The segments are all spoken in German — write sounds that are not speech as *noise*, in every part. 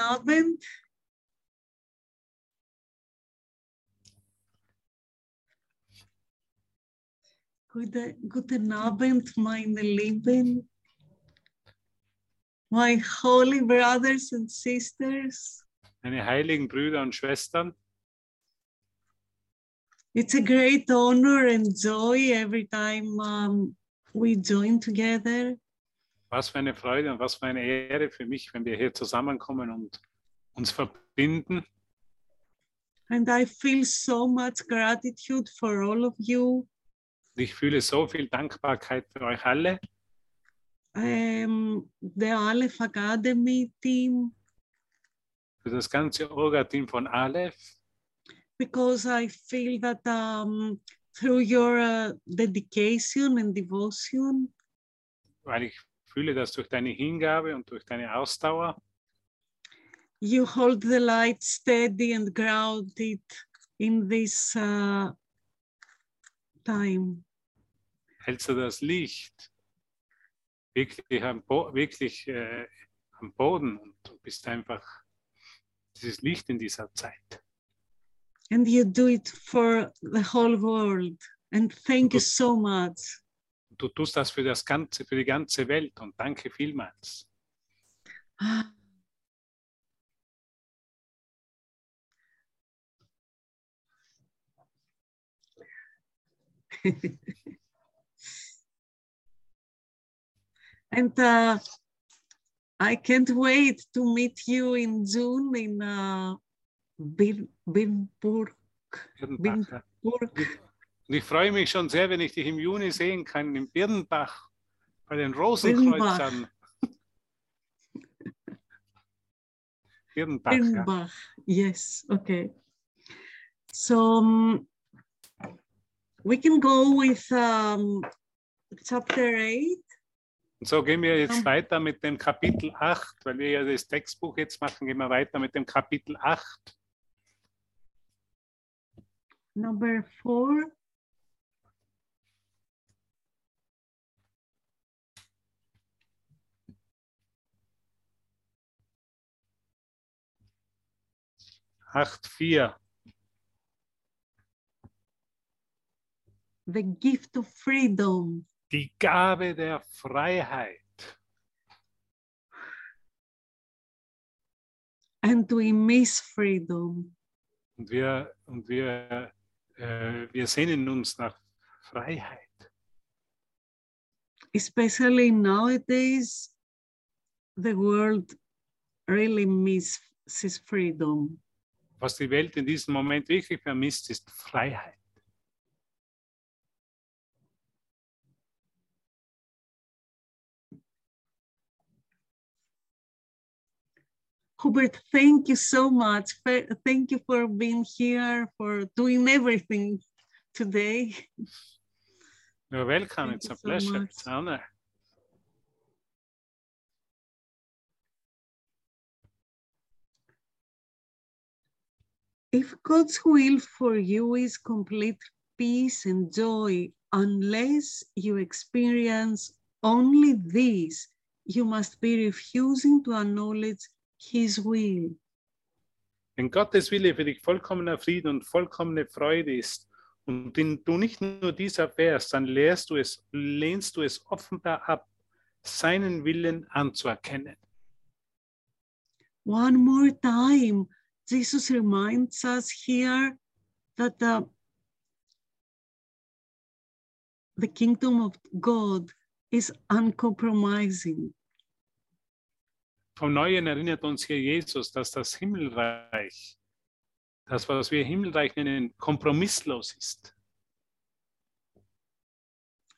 Abend. Gute, guten Abend, meine Lieben, my holy brothers and sisters. Meine heiligen Brüder und Schwestern, It's a great honor and joy every time um, we join together. Was für eine Freude und was für eine Ehre für mich, wenn wir hier zusammenkommen und uns verbinden. And I feel so much gratitude for all of you. Ich fühle so viel Dankbarkeit für euch alle, Um, the Aleph Academy team, für das ganze Orga-Team von Aleph, because I feel that um, through your uh, dedication and devotion, weil ich fühle, dass durch deine Hingabe und durch deine Ausdauer you hold the light steady and grounded in this uh, time. hältst du das Licht wirklich am, Bo wirklich, äh, am Boden und du bist einfach dieses Licht in dieser Zeit. And you do it for the whole world. And thank you so much. Du tust das für das ganze, für die ganze Welt und danke vielmals. *laughs* and uh, I can't wait to meet you in June in uh, Bin- Binburg. Birnbach, ja. Burg. Und ich freue mich schon sehr, wenn ich dich im Juni sehen kann in Birnbach bei den Rosenkreuzern. Birnbach, ja. Birnbach. Yes, okay. So we can go with um, chapter 8. Und so gehen wir jetzt weiter mit dem Kapitel 8, weil wir ja das Textbuch jetzt machen, gehen wir weiter mit dem Kapitel 8. Number four. Acht vier. the gift of freedom. Die Gabe der Freiheit. And we miss freedom. Und wir, und wir, äh, wir sehnen uns nach Freiheit. Especially nowadays, the world really misses freedom. Was die Welt in diesem Moment wirklich vermisst, ist Freiheit. Hubert, thank you so much. Thank you for being here, for doing everything today. You're welcome. Thank it's you a so pleasure. much. It's an honor. If God's will for you is complete peace and joy, unless you experience only this, you must be refusing to acknowledge His will. Wenn Gottes Wille für dich vollkommener Frieden und vollkommene Freude ist und den du nicht nur dies erfährst, dann lehrst du es, lehnst du es offenbar ab, seinen Willen anzuerkennen. One more time, Jesus reminds us here that the, the kingdom of God is uncompromising. Vom Neuen erinnert uns hier Jesus, dass das Himmelreich, das, was wir Himmelreich nennen, kompromisslos ist.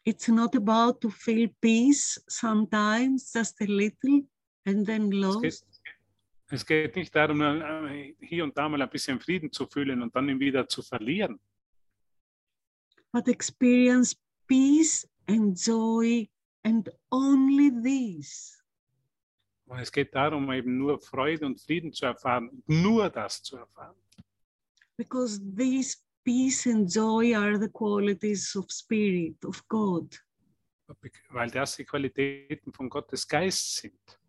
It's not about to feel peace sometimes, just a little, and then lost. Es geht nicht darum, äh, hier und da mal ein bisschen Frieden zu fühlen und dann ihn wieder zu verlieren, but experience peace and joy and only this. Und es geht darum, eben nur Freude und Frieden zu erfahren, nur das zu erfahren. Because these peace and joy are the qualities of spirit, of God. Weil das die Qualitäten von Gottes Geist sind.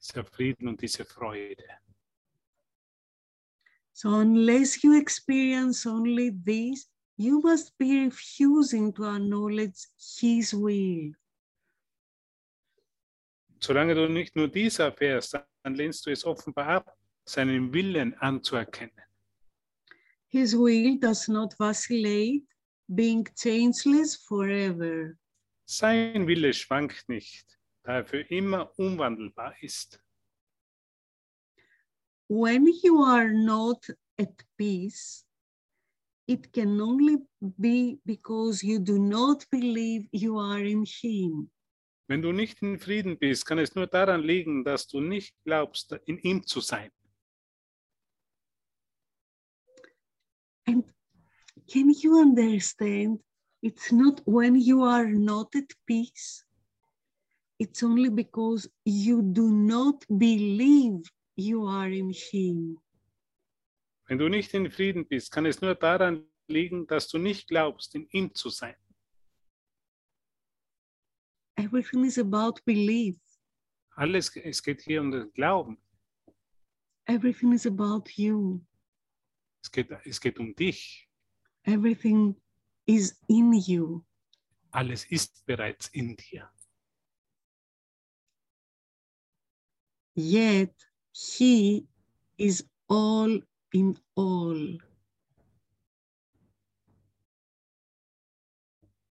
Dieser Frieden und diese Freude. So, unless you experience only this, you must be refusing to acknowledge His will. Solange du nicht nur dies erfährst, dann lehnst du es offenbar ab, seinen Willen anzuerkennen. His will does not vacillate, being changeless forever. Sein Wille schwankt nicht, für immer unwandelbar ist. When you are not at peace, it can only be because you do not believe you are in Him. Wenn du nicht in Frieden bist, kann es nur daran liegen, dass du nicht glaubst, in ihm zu sein. And can you understand? It's not when you are not at peace, it's only because you do not believe you are in Him. Wenn du nicht in Frieden bist, kann es nur daran liegen, dass du nicht glaubst, in ihm zu sein. Everything is about belief, Alles, es geht hier um den Glauben. everything is about you, Es geht, es geht um dich. everything is in you. Alles ist bereits in dir. Yet He is all in all.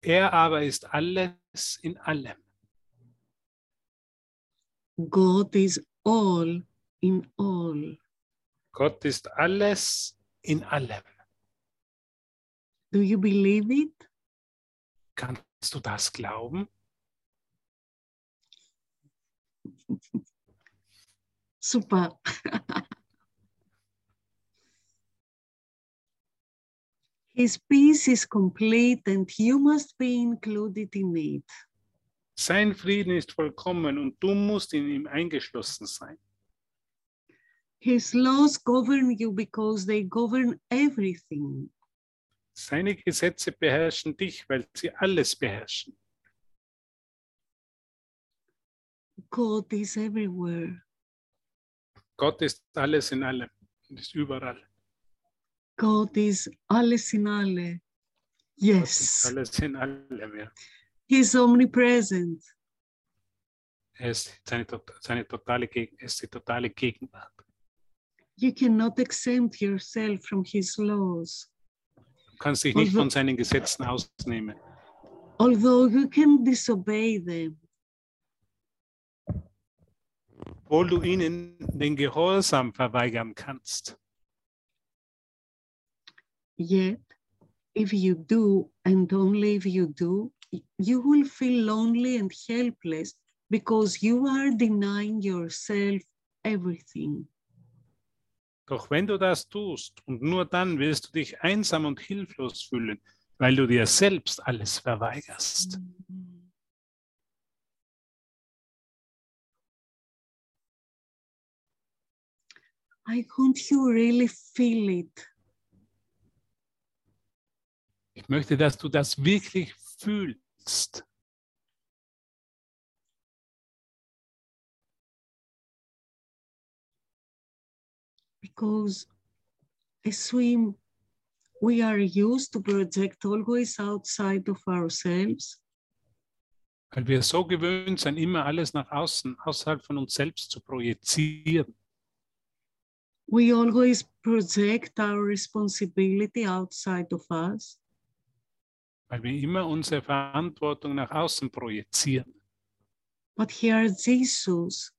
Er aber ist alles in allem. God is all in all. Gott ist alles in allem. Do you believe it? Kannst du das glauben? *laughs* Super. *laughs* His peace is complete and you must be included in it. Sein Frieden ist vollkommen und du musst in ihm eingeschlossen sein. His laws govern you because they govern everything. Seine Gesetze beherrschen dich, weil sie alles beherrschen. God is everywhere. Gott ist alles in allem und ist überall. God is alles in alle. Gott ist Yes. alles in allem. Ja. He is omnipresent. Er ist seine, seine totale, ist die totale Gegenwart. You cannot exempt yourself from his laws. Du kannst dich nicht Also- von seinen Gesetzen ausnehmen. Although you can disobey them, obwohl du ihnen den Gehorsam verweigern kannst. Yet, if you do, and only if you do, you will feel lonely and helpless because you are denying yourself everything. Doch wenn du das tust und nur dann wirst du dich einsam und hilflos fühlen, weil du dir selbst alles verweigerst. I want you really feel it. Ich möchte, dass du das wirklich fühlst. because as we we are used to project always outside of ourselves Weil wir so gewöhnt sind, immer alles nach außen, außerhalb von uns selbst zu projizieren. We always project our responsibility outside of us Weil wir immer unsere Verantwortung nach außen projizieren. but here jesus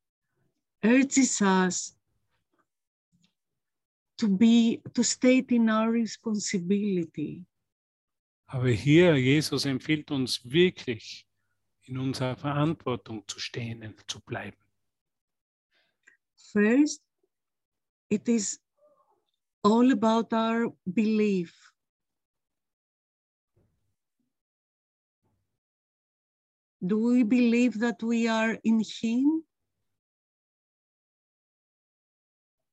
urges us to be to state in our responsibility Aber hier, Jesus empfiehlt uns wirklich, in unserer Verantwortung zu stehen zu bleiben. first it is all about our belief. Do we believe that we are in him?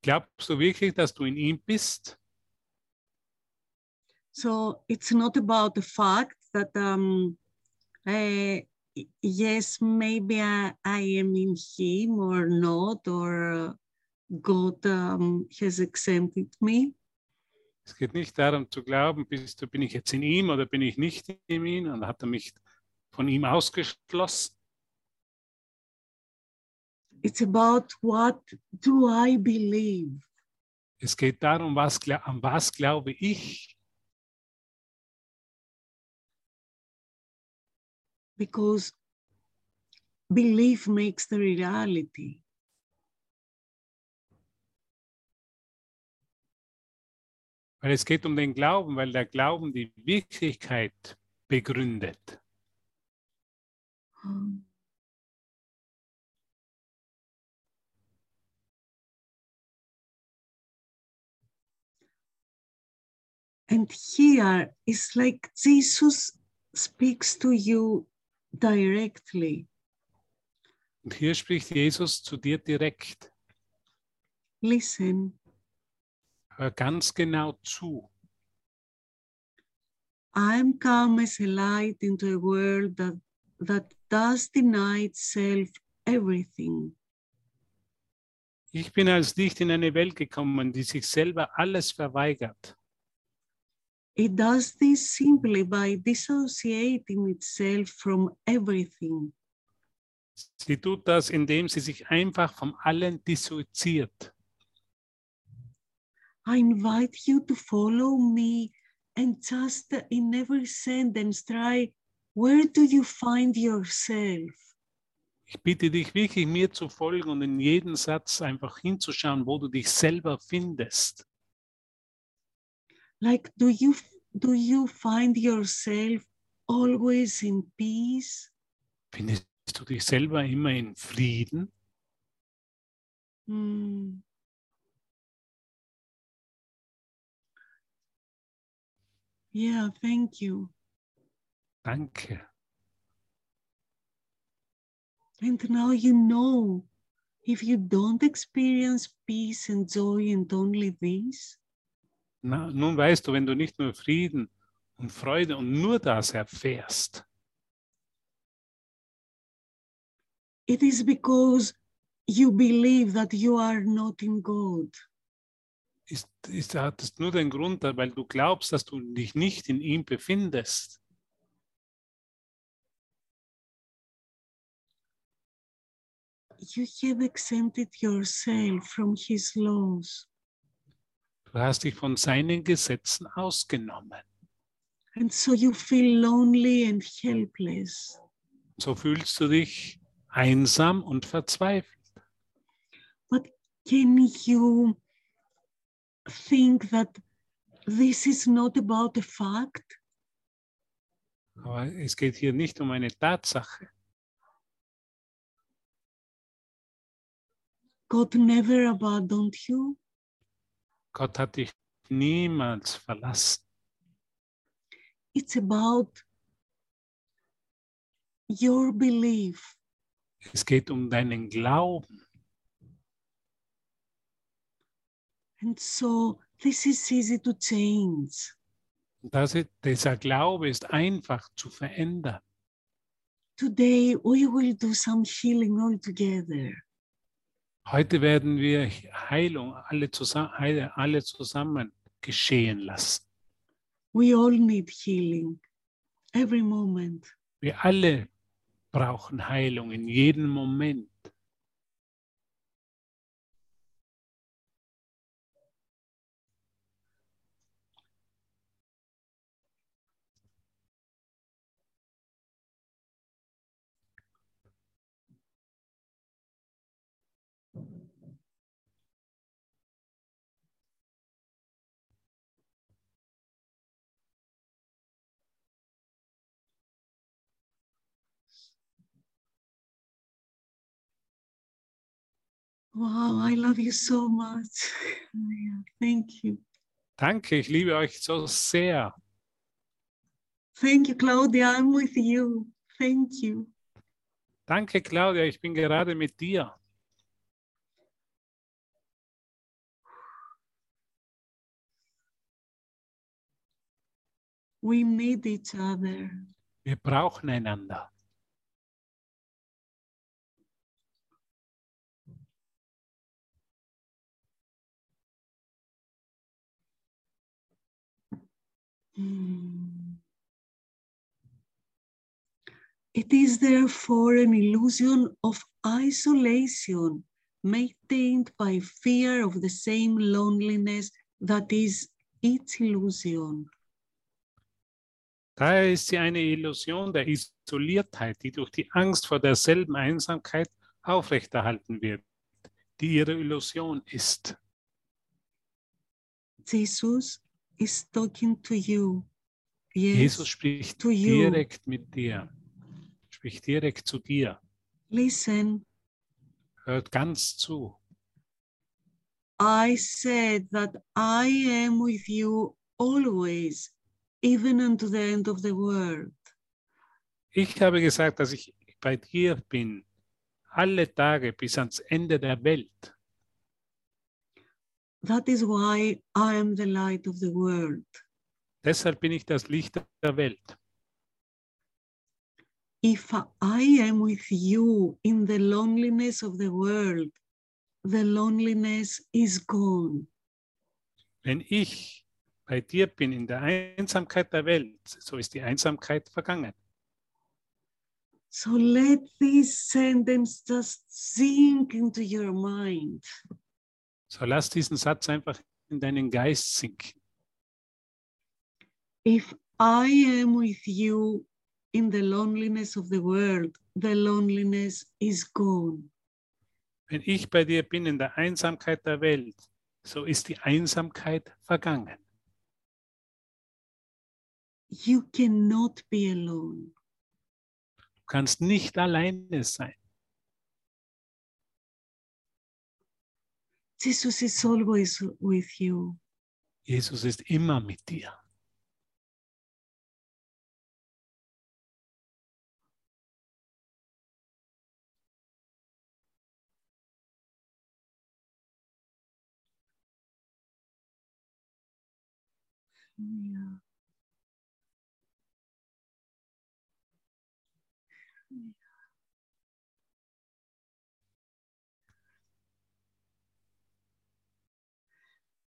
Glaubst du wirklich, dass du in ihm bist? So it's not about the fact that um, eh, yes, maybe I, I am in Him or not, or uh, God um, has exempted me. Es geht nicht darum zu glauben, bist du, bin ich jetzt in ihm oder bin ich nicht in ihm und hat er mich von ihm ausgeschlossen. It's about what do I believe? Es geht darum, was, an was glaube ich. Because belief makes the reality. Weil es geht um den Glauben, weil der Glauben die Wirklichkeit begründet. Um, And here it's like Jesus speaks to you directly. Und hier spricht Jesus zu dir direkt. Listen, Hör ganz genau zu. I am come as a light into a world that, that does deny itself everything. Ich bin als Licht in eine Welt gekommen, die sich selber alles verweigert. It does this simply by dissociating itself from everything. Sie tut das, indem sie sich einfach von allen dissoziiert. I invite you to follow me and just in every sentence try where do you find yourself? Ich bitte dich wirklich, mir zu folgen und in jeden Satz einfach hinzuschauen, wo du dich selber findest. Like do you do you find yourself always in peace? Findest du dich selber immer in Frieden? Hmm. Yeah, thank you. Danke. And now you know if you don't experience peace and joy and only this, Na, nun weißt du, wenn du nicht nur Frieden und Freude und nur das erfährst, it is because you believe that you are not in God. Ist, ist, hat es nur den Grund, weil du glaubst, dass du dich nicht in ihm befindest. You have exempted yourself from His laws. Du hast dich von seinen Gesetzen ausgenommen. And so you feel lonely and helpless. So fühlst du dich einsam und verzweifelt. But can you think that this is not about a fact? Aber es geht hier nicht um eine Tatsache. God never abandoned you. Gott hat dich niemals verlassen. It's about your belief. Es geht um deinen Glauben. And so this is easy to change. Das ist, dieser Glaube ist einfach zu verändern. Today we will do some healing all together. Heute werden wir Heilung alle zusammen, alle zusammen geschehen lassen. We all need healing every moment. Wir alle brauchen Heilung in jedem Moment. Wow, I love you so much. Yeah, thank you. Danke, ich liebe euch so sehr. Thank you, Claudia. I'm with you. Thank you. Danke, Claudia, ich bin gerade mit dir. We need each other. Wir brauchen einander. It is therefore an illusion of isolation maintained by fear of the same loneliness that is its illusion. Daher ist sie eine Illusion der Isoliertheit, die durch die Angst vor derselben Einsamkeit aufrechterhalten wird, die ihre Illusion ist. Jesus is talking to you. Yes, Jesus spricht to you. direkt mit dir, spricht direkt zu dir, listen. hört ganz zu. I said that I am with you always, even unto the end of the world. Ich habe gesagt, dass ich bei dir bin, alle Tage bis ans Ende der Welt. That is why I am the light of the world. Deshalb bin ich das Licht der Welt. If I am with you in the loneliness of the world, the loneliness is gone. Wenn ich bei dir bin in der Einsamkeit der Welt, so ist die Einsamkeit vergangen. So let this sentence just sink into your mind. So lass diesen Satz einfach in deinen Geist sinken. If I am with you in the loneliness of the world, the loneliness is gone. Wenn ich bei dir bin in der Einsamkeit der Welt, so ist die Einsamkeit vergangen. You cannot be alone. Du kannst nicht alleine sein. Jesus is always with you. Jesus ist immer mit dir. Yeah.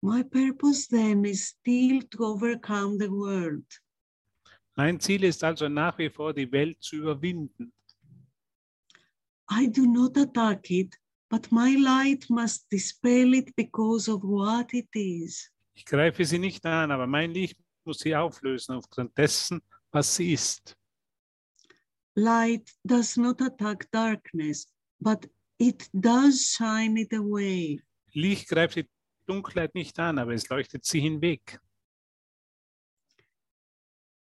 My purpose then is still to overcome the world. Mein Ziel ist also nach wie vor, die Welt zu überwinden. I do not attack it, but my light must dispel it because of what it is. Ich greife sie nicht an, aber mein Licht muss sie auflösen aufgrund dessen, was sie ist. Light does not attack darkness, but it does shine it away. Licht greift die Dunkelheit nicht an, aber es leuchtet sie hinweg.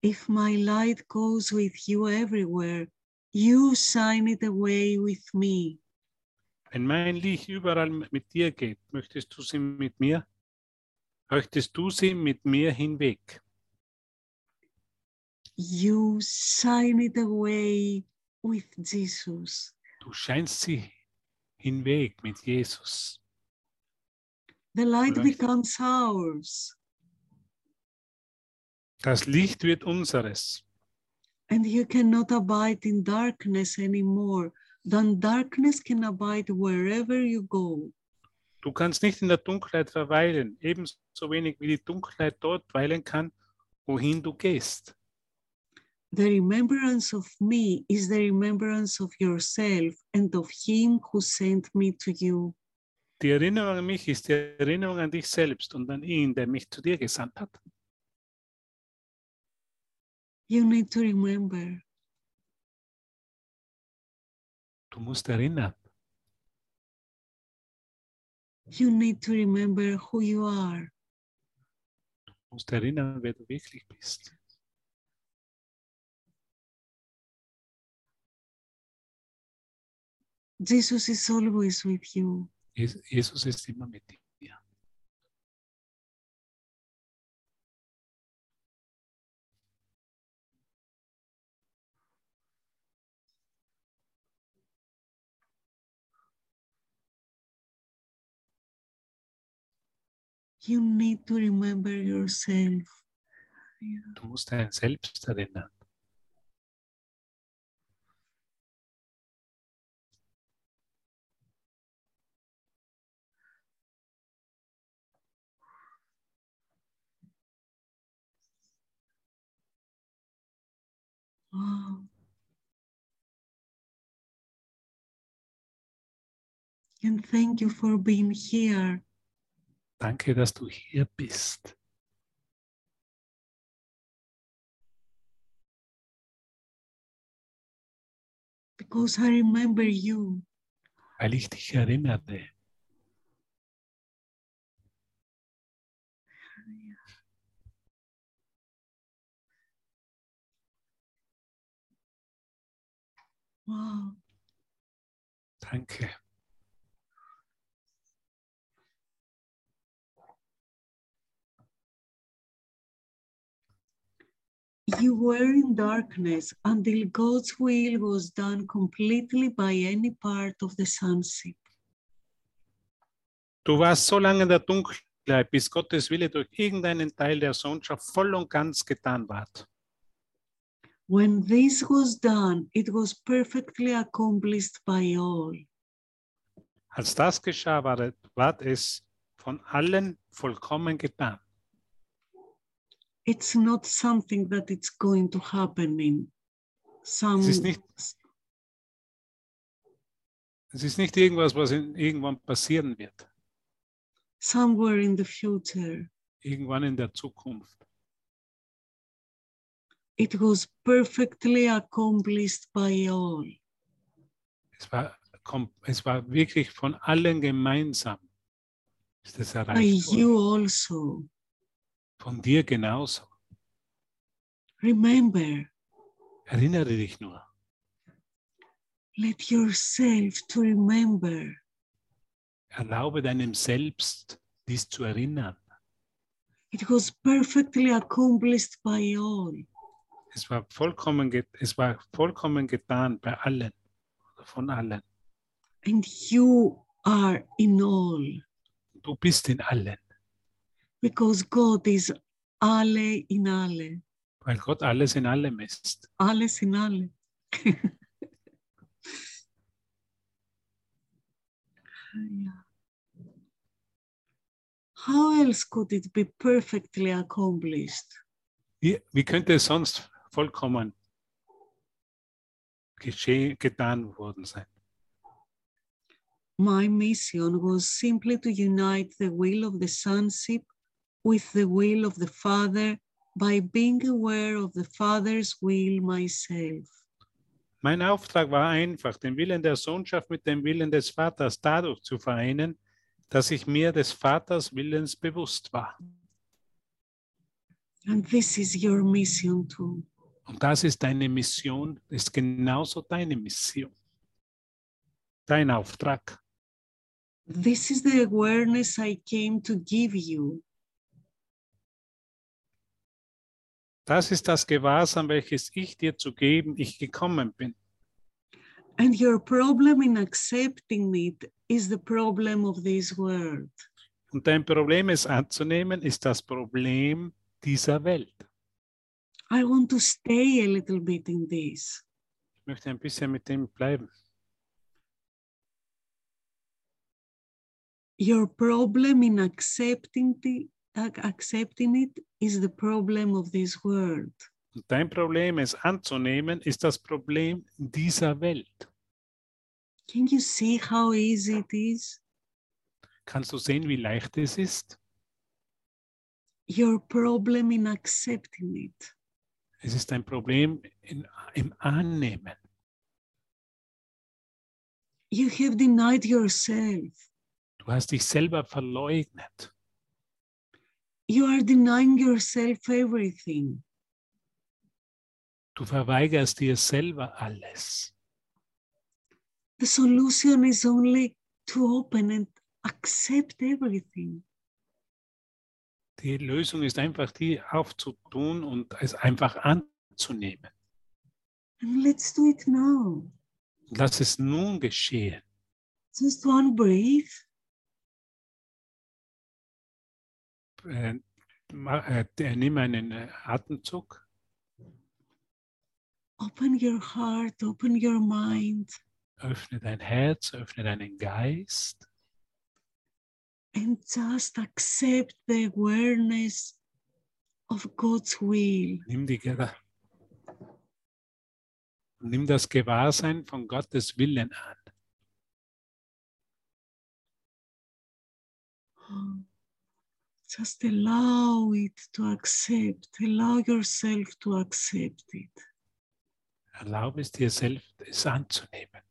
If my light goes with you everywhere, you shine it away with me. Wenn mein Licht überall mit dir geht, möchtest du sie mit mir? Möchtest du sie mit mir hinweg? You shine it away with Jesus. Du scheinst sie hinweg mit Jesus. The light Vielleicht. becomes ours, Das Licht wird unseres. and you cannot abide in darkness anymore. Then darkness can abide wherever you go. Du kannst nicht in der Dunkelheit verweilen, ebenso wenig wie die Dunkelheit dort weilen kann, wohin du gehst. The remembrance of me is the remembrance of yourself and of him who sent me to you. Die Erinnerung an mich ist die Erinnerung an dich selbst und an ihn, der mich zu dir gesandt hat. You need to remember. Du musst erinnern. You need to remember who you are. Du musst erinnern, wer du wirklich bist. Jesus is always with you. Jes- Jesus ist immer mit dir. You need to remember yourself. Du musst dein Selbst erinnern. And thank you for being here. Danke, dass du hier bist. Because I remember you. Weil ich dich erinnerte. Wow. Danke. You were in darkness until God's will was done completely by any part of the sonship. Du warst so lange in der Dunkelheit, bis Gottes Wille durch irgendeinen Teil der Sohnschaft voll und ganz getan ward. When this was done, it was perfectly accomplished by all. Als das geschah, war, es von allen vollkommen getan. It's not something that it's going to happen in some Es ist nicht, es ist nicht irgendwas, was in, irgendwann passieren wird. somewhere in the future. Irgendwann in der Zukunft. It was perfectly accomplished by all. Es war, es war wirklich von allen gemeinsam. Ist By erreicht worden. you also. Von dir genauso. Remember, Erinnere dich nur. let yourself to remember. Erlaube deinem Selbst, dies zu erinnern. It was perfectly accomplished by all. Es war vollkommen, es war vollkommen getan bei allen, von allen. And you are in all. Du bist in allen, Because God is alle in alle. weil Gott alles in allem ist. Alles in alle. Yeah. How else could it be perfectly accomplished? Wie, wie könnte es *laughs* sonst vollkommen geschehen, getan worden sein? My mission was simply to unite the will of the sonship with the will of the Father by being aware of the Father's will myself. Mein Auftrag war einfach, den Willen der Sohnschaft mit dem Willen des Vaters dadurch zu vereinen, dass ich mir des Vaters Willens bewusst war. And this is your mission too. Und das ist deine Mission, ist genauso deine Mission. Dein Auftrag. This is the awareness I came to give you. Das ist das Gewahrsam, welches ich dir zu geben, ich gekommen bin. And your problem in accepting it is the problem of this world. Und dein Problem, es anzunehmen, ist das Problem dieser Welt. I want to stay a little bit in this. Ich möchte ein bisschen mit dem bleiben. Your problem in accepting, the, accepting it is the problem of this world. Dein Problem, es anzunehmen, ist das Problem dieser Welt. Can you see how easy it is? Kannst du sehen, wie leicht es ist? Your problem in accepting it. Es ist ein Problem in, im Annehmen. You have denied yourself. Du hast dich selber verleugnet. You are denying yourself everything. Du verweigerst dir selber alles. The solution is only to open and accept everything. Die Lösung ist einfach, die aufzutun und es einfach anzunehmen. And let's do it now. Lass es nun geschehen. Just one breath. Äh, äh, äh, nimm einen Atemzug, Open your heart, open your mind, öffne dein Herz, öffne deinen Geist and just accept the awareness of God's will. Nimm, die, Gewa- nimm das Gewahrsein von Gottes Willen an. Just allow it to accept, allow yourself to accept it. Erlaube es dir selbst, es anzunehmen.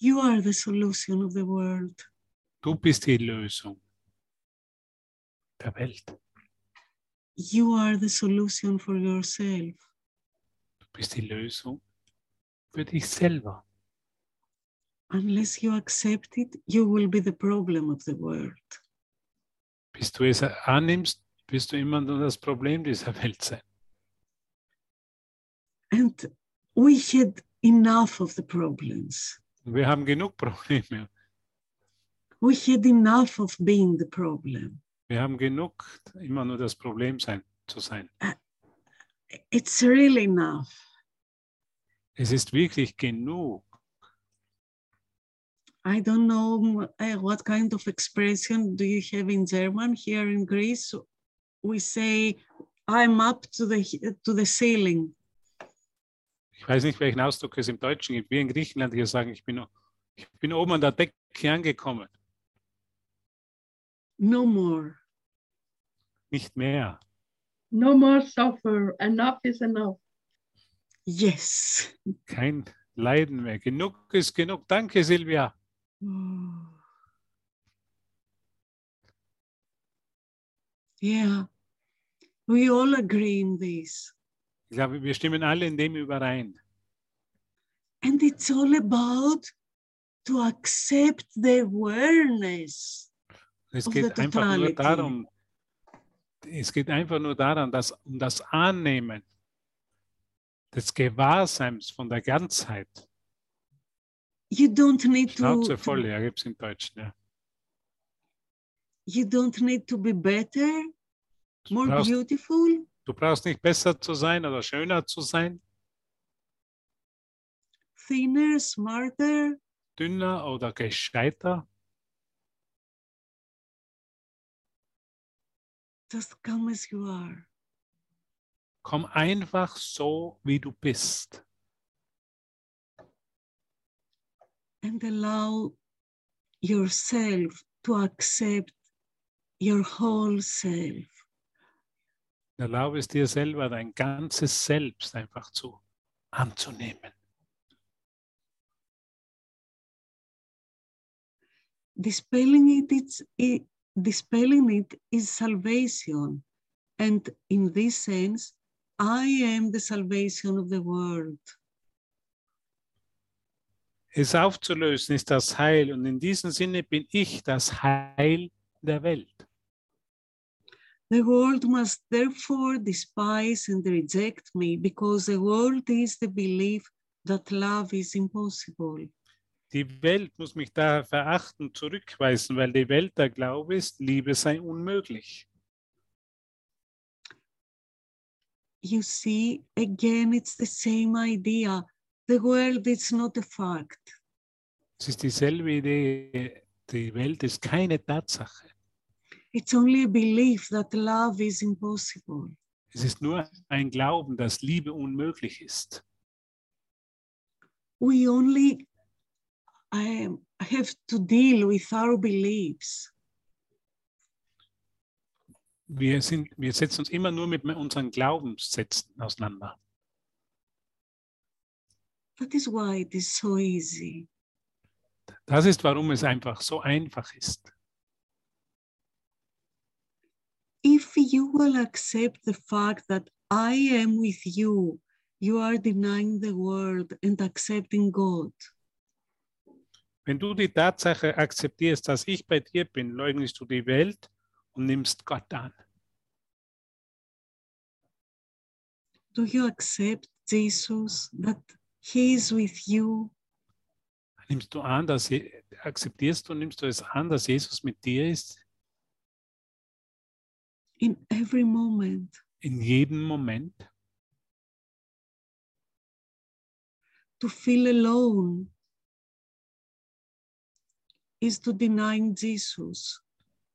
You are the solution of the world. Du bist die Lösung der Welt. You are the solution for yourself. Du bist die Lösung für dich selber. Unless you accept it, you will be the problem of the world. Bis du es annimmst, wirst du immer nur das Problem dieser Welt sein. And we had enough of the problems. Wir haben genug Probleme. We had enough of being the problem. Wir haben genug, immer nur das Problem sein, zu sein. It's really enough. Es ist wirklich genug. I don't know uh, what kind of expression do you have in German. Here in Greece, we say, I'm up to the, to the ceiling. Ich weiß nicht, welchen Ausdruck es im Deutschen gibt. Wir in Griechenland hier sagen, ich bin, ich bin oben an der Decke angekommen. No more. Nicht mehr. No more suffer. Enough is enough. Yes. Kein Leiden mehr. Genug ist genug. Danke, Silvia. Oh. Yeah, we all agree in this. Ich glaube, wir stimmen alle in dem überein. And it's all about to accept the awareness. Es geht einfach nur darum, es geht einfach nur daran, dass um das Annehmen des Gewahrseins von der Ganzheit. You don't need to, Schnauze to voll, ja, gibt es im Deutschen. Ja. you don't need to be better, more brauchst, beautiful. Du brauchst nicht besser zu sein oder schöner zu sein, thinner, smarter. dünner oder gescheiter. Just come as you are. Komm einfach so, wie du bist. and allow yourself to accept your whole self. Erlaube es dir selber, dein ganzes Selbst einfach zu anzunehmen. Dispelling it, it, dispelling it is salvation. And in this sense, I am the salvation of the world. Es aufzulösen ist das Heil und in diesem Sinne bin ich das Heil der Welt. The world must therefore despise and reject me because the world is the belief that love is impossible. Die Welt muss mich daher verachten, zurückweisen, weil die Welt der Glaube ist, Liebe sei unmöglich. You see, again, it's the same idea. The world is not a fact. Es ist dieselbe Idee, die Welt ist keine Tatsache. It's only a belief that love is impossible. Es ist nur ein Glauben, dass Liebe unmöglich ist. We only um, have to deal with our beliefs. Wir, sind, wir setzen uns immer nur mit unseren Glaubenssätzen auseinander. That is why it is so easy. Das ist, warum es einfach so einfach ist. If you will accept the fact that I am with you, you are denying the world and accepting God. Wenn du die Tatsache akzeptierst, dass ich bei dir bin, leugnest du die Welt und nimmst Gott an. Do you accept Jesus, that He is with you? Nimmst du an, dass akzeptierst du, nimmst du es an, dass Jesus mit dir ist in every moment. in jedem Moment? To feel alone is to deny Jesus.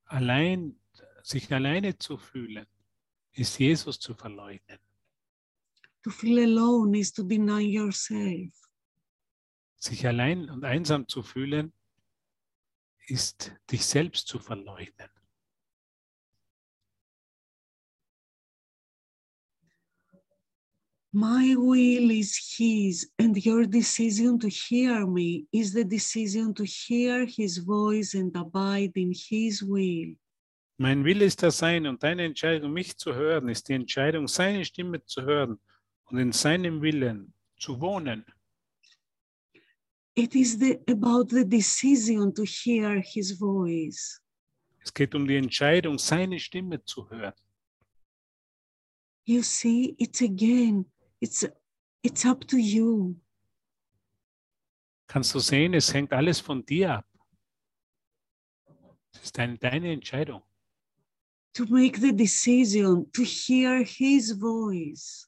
Allein, sich alleine zu fühlen, ist Jesus zu verleugnen. To feel alone is to deny yourself. sich allein und einsam zu fühlen, ist dich selbst zu verleugnen. My will is His, and your decision to hear me is the decision to hear His voice and abide in His will. Mein Wille ist der Sein und deine Entscheidung, mich zu hören, ist die Entscheidung, seine Stimme zu hören und in seinem Willen zu wohnen. It is the, about the decision to hear His voice. Es geht um die Entscheidung, seine Stimme zu hören. You see, it's again, it's it's up to you. Kannst du sehen, es hängt alles von dir ab. Es ist deine, deine Entscheidung. to make the decision to hear his voice.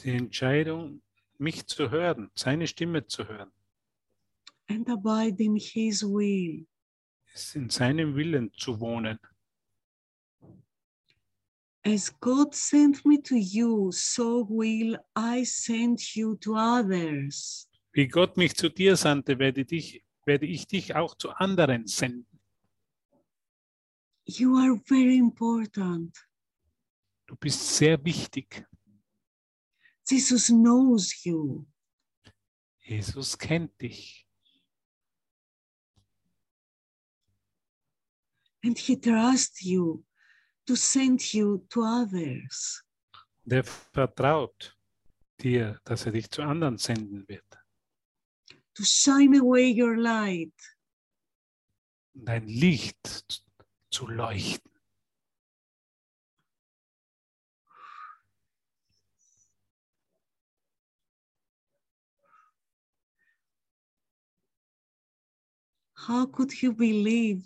Die Entscheidung, mich zu hören, seine Stimme zu hören, and abide in his will. ist in seinem Willen zu wohnen. As God sent me to you, so will I send you to others. Wie Gott mich zu dir sandte, werde, dich, werde ich dich auch zu anderen senden. You are very important. Du bist sehr wichtig. Jesus knows you. Jesus kennt dich and he trusts you to send you to others. und er vertraut dir, dass er dich zu anderen senden wird. to shine away your light, dein Licht zu leuchten. how could you believe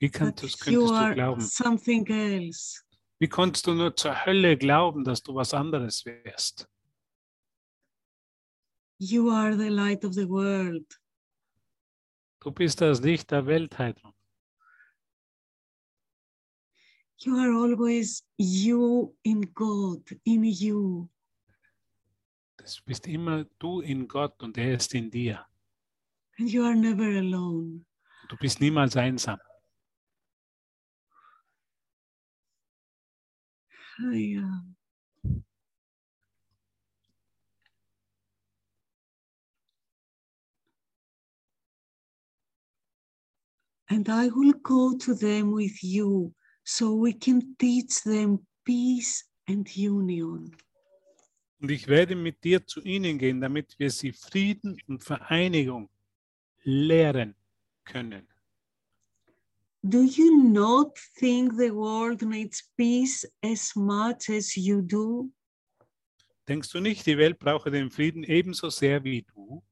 Wie könntest, könntest du glauben? something else? Wie konntest du nur zur Hölle glauben, dass du was anderes wärst? You are the light of the world. Du bist das Licht der Welt, Heidrun. You are always you in God, in you. Du bist immer du in Gott und er ist in dir. And you are never alone. Du bist niemals einsam. I, uh, And I will go to them with you so we can teach them peace and union. Und ich werde mit dir zu ihnen gehen, damit wir sie Frieden und Vereinigung lehren können. Do you not think the world needs peace as much as you do? Denkst du nicht, die Welt brauche den Frieden ebenso sehr wie du?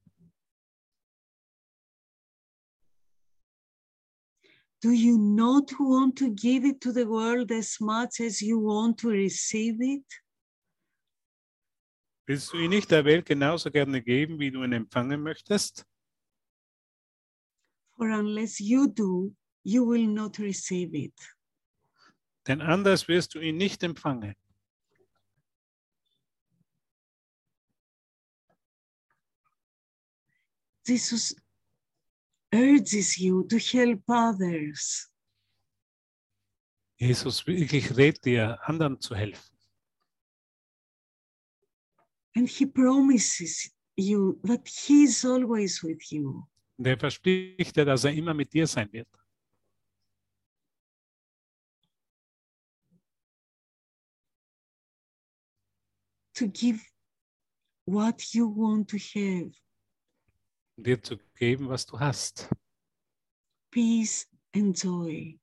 Do you not want to give it to the world as much as you want to receive it? Willst du ihn nicht der Welt genauso gerne geben, wie du ihn empfangen möchtest? For unless you do, you will not receive it. Denn anders wirst du ihn nicht empfangen. Jesus urges you to help others. Jesus wirklich rät dir, anderen zu helfen. And he promises you that he is always with you. Und er verspricht dir, dass er immer mit dir sein wird. To give what you want to have dir zu geben, was du hast. peace and joy.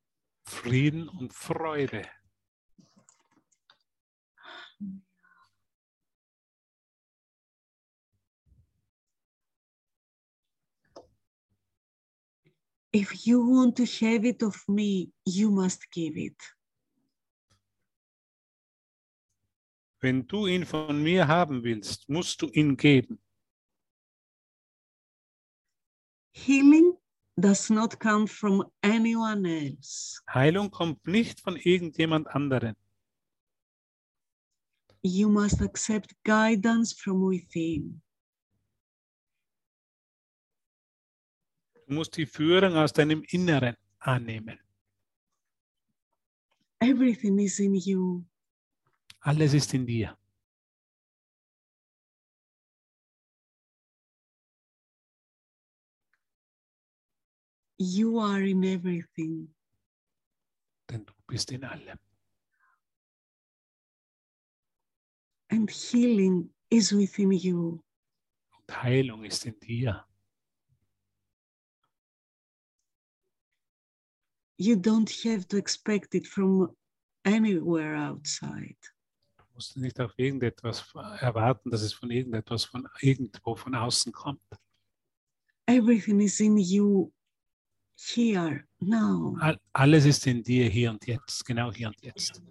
Frieden und Freude. If you want to have it of me, you must give it. Wenn du ihn von mir haben willst, musst du ihn geben. Healing does not come from anyone else. Heilung kommt nicht von irgendjemand anderen. you must accept guidance from within. Du musst die Führung aus deinem Inneren annehmen. Everything is in you. In dir. You are in everything. du bist in allem. And healing is within you. Und Heilung ist in dir. You don't have to expect it from anywhere outside. Du musst nicht auf irgendetwas erwarten, dass es von irgendetwas von irgendwo von außen kommt. Everything is in you here, now. All, alles ist in dir hier und jetzt, genau hier und jetzt.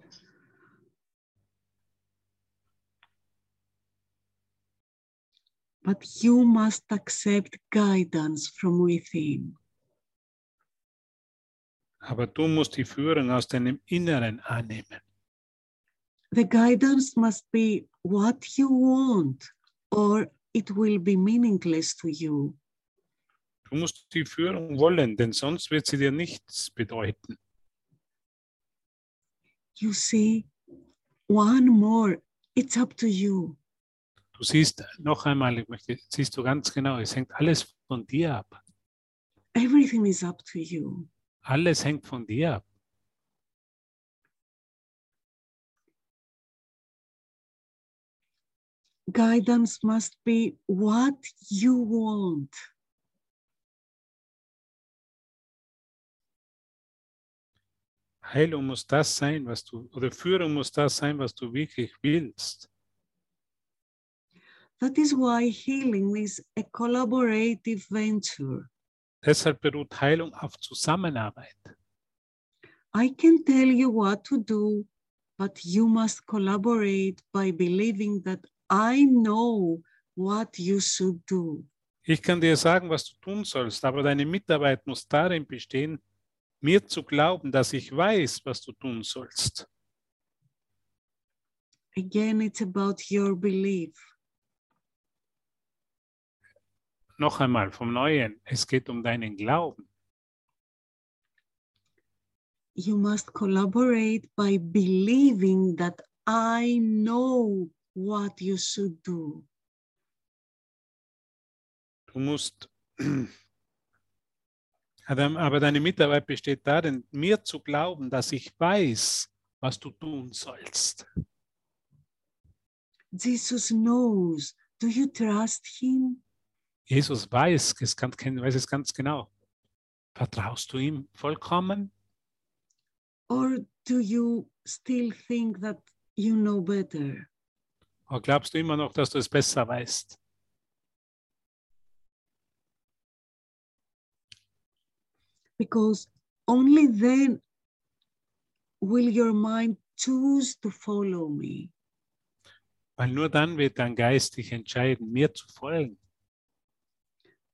But you must accept guidance from within. Aber du musst die Führung aus deinem Inneren annehmen. The guidance must be what you want, or it will be meaningless to you. Du musst die Führung wollen, denn sonst wird sie dir nichts bedeuten. You see, one more, it's up to you. Du siehst noch einmal, ich möchte, siehst du ganz genau, es hängt alles von dir ab. Everything is up to you. Alles hängt von dir ab. Guidance must be what you want. Heilung muss das sein, was du, oder Führung muss das sein, was du wirklich willst. That is why healing is a collaborative venture. Deshalb beruht Heilung auf Zusammenarbeit. I can tell you what to do, but you must collaborate by believing that I know what you should do. Ich kann dir sagen, was du tun sollst, aber deine Mitarbeit muss darin bestehen, mir zu glauben, dass ich weiß, was du tun sollst. Again, it's about your belief. Noch einmal vom Neuen, es geht um deinen Glauben. You must collaborate by believing that I know what you should do. Du musst, *clears throat* Adam, aber deine Mitarbeit besteht darin, mir zu glauben, dass ich weiß, was du tun sollst. Jesus knows. Do you trust him? Jesus weiß es, ganz, weiß es ganz genau. Vertraust du ihm vollkommen? Or do you still think that you know better? Oder glaubst du immer noch, dass du es besser weißt? Because only then will your mind choose to follow me. Weil nur dann wird dein Geist dich entscheiden, mir zu folgen.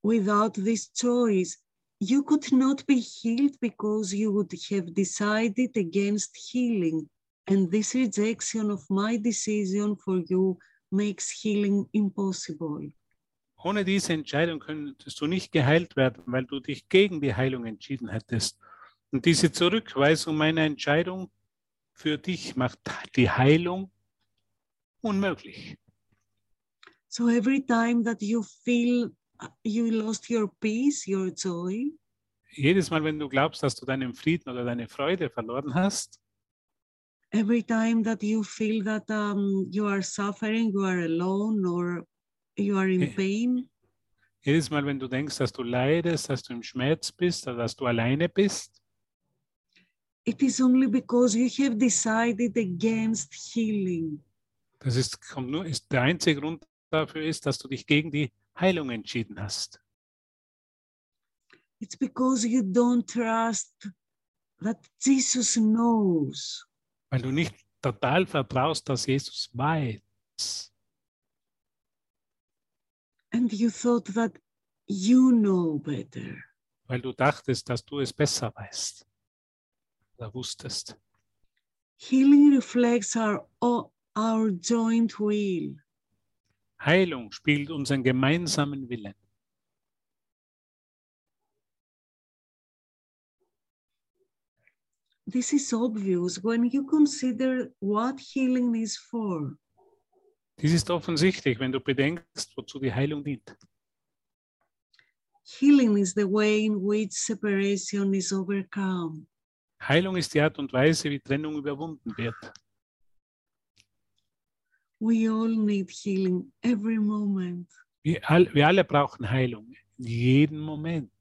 Without this choice, you could not be healed because you would have decided against healing. And this rejection of my decision for you makes healing impossible. Ohne diese Entscheidung könntest du nicht geheilt werden, weil du dich gegen die Heilung entschieden hättest. Und diese Zurückweisung meiner Entscheidung für dich macht die Heilung unmöglich. So every time that you feel uh, you lost your peace, your joy, Jedes Mal, wenn du glaubst, dass du deinen Frieden oder deine Freude verloren hast, every time that you feel that um, you are suffering, you are alone, or you are in Eh. pain, jedes Mal, wenn du denkst, dass du leidest, dass du im Schmerz bist dass du alleine bist, it is only because you have decided against healing. das ist, kommt nur, ist der einzige Grund dafür ist, dass du dich gegen die Heilung entschieden hast. It's because you don't trust that Jesus knows. Weil du nicht total vertraust, dass Jesus weiß. And you thought that you know better. Weil du dachtest, dass du es besser weißt. Oder wusstest. Healing reflects our, our joint will. Heilung spiegelt unseren gemeinsamen Willen. This is obvious when you consider what healing is for. Dies ist offensichtlich, wenn du bedenkst, wozu die Heilung dient. Healing is the way in which separation is overcome. Heilung ist die Art und Weise, wie Trennung überwunden wird. We all need healing every moment. Wir, all, wir alle brauchen Heilung, in jedem Moment.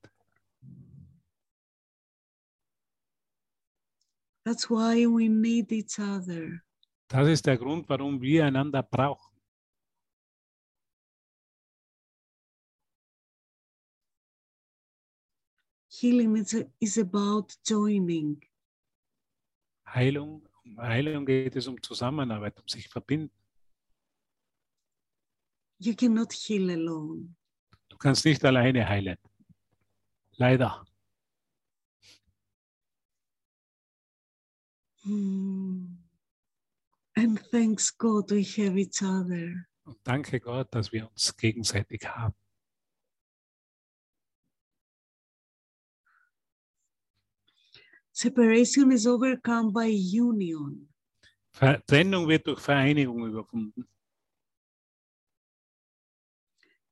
That's why we need each other. Das ist der Grund, warum wir einander brauchen. Healing is, is about joining. Heilung, um Heilung geht es um Zusammenarbeit, um sich verbinden. You cannot heal alone. Du kannst nicht alleine heilen. Leider. And thanks God we have each other. Und danke Gott, dass wir uns gegenseitig haben. Separation is overcome by union. Trennung wird durch Vereinigung überwunden.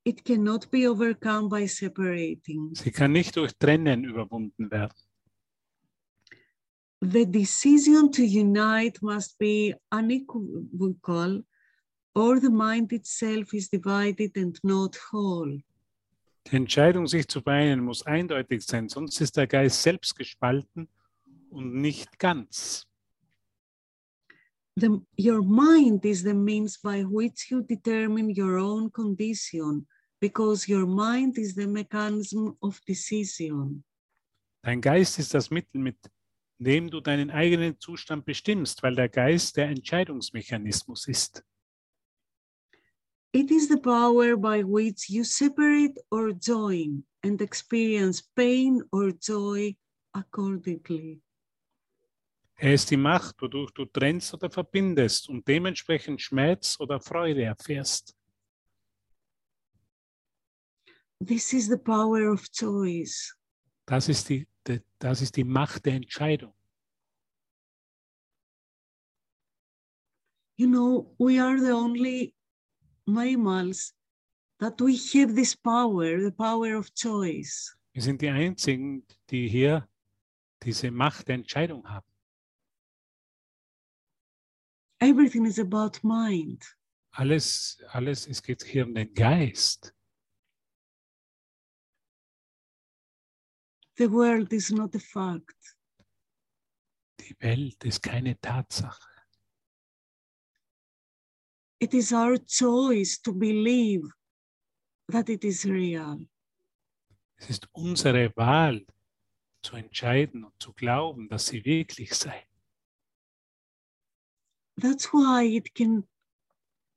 It cannot be overcome by separating. Sie kann nicht durch Trennen überwunden werden. The decision to unite must be unequivocal, or the mind itself is divided and not whole. Die Entscheidung, sich zu vereinen, muss eindeutig sein, sonst ist der Geist selbst gespalten und nicht ganz. The, your mind is the means by which you determine your own condition, because your mind is the mechanism of decision. Dein Geist ist das Mittel, mit dem du deinen eigenen Zustand bestimmst, weil der Geist der Entscheidungsmechanismus ist. It is the power by which you separate or join and experience pain or joy accordingly. Er ist die Macht, wodurch du trennst oder verbindest und dementsprechend Schmerz oder Freude erfährst. This is the power of choice. Das ist die, die, das ist die Macht der Entscheidung. You know, we are the only mammals that we have this power, the power of choice. Wir sind die Einzigen, die hier diese Macht der Entscheidung haben. Everything is about mind. Alles, alles, es geht hier um den Geist. The world is not a fact. Die Welt ist keine Tatsache. It is our choice to believe that it is real. Es ist unsere Wahl, zu entscheiden und zu glauben, dass sie wirklich sei. That's why it can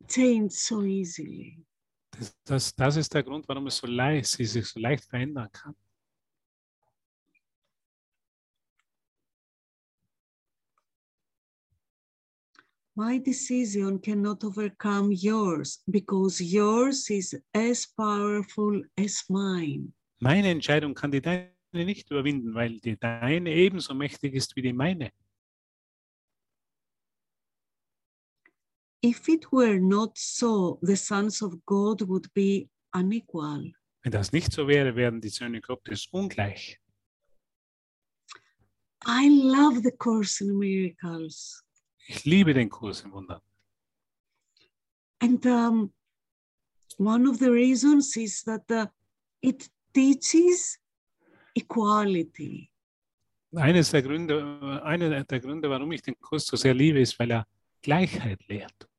change so easily. Das, das, das ist der Grund, warum es so leicht, sie sich so leicht verändern kann. My decision cannot overcome yours because yours is as powerful as mine. Meine Entscheidung kann die deine nicht überwinden, weil die deine ebenso mächtig ist wie die meine. If it were not so, the sons of God would be unequal. Wenn das nicht so wäre, wären die Söhne Gottes ungleich. I love the Course in Miracles. Ich liebe den Kurs im Wunder. And um, one of the reasons is that uh, it teaches equality. Eines der Gründe, einer der Gründe, warum ich den Kurs so sehr liebe, ist, weil er Gleichheit lehrt.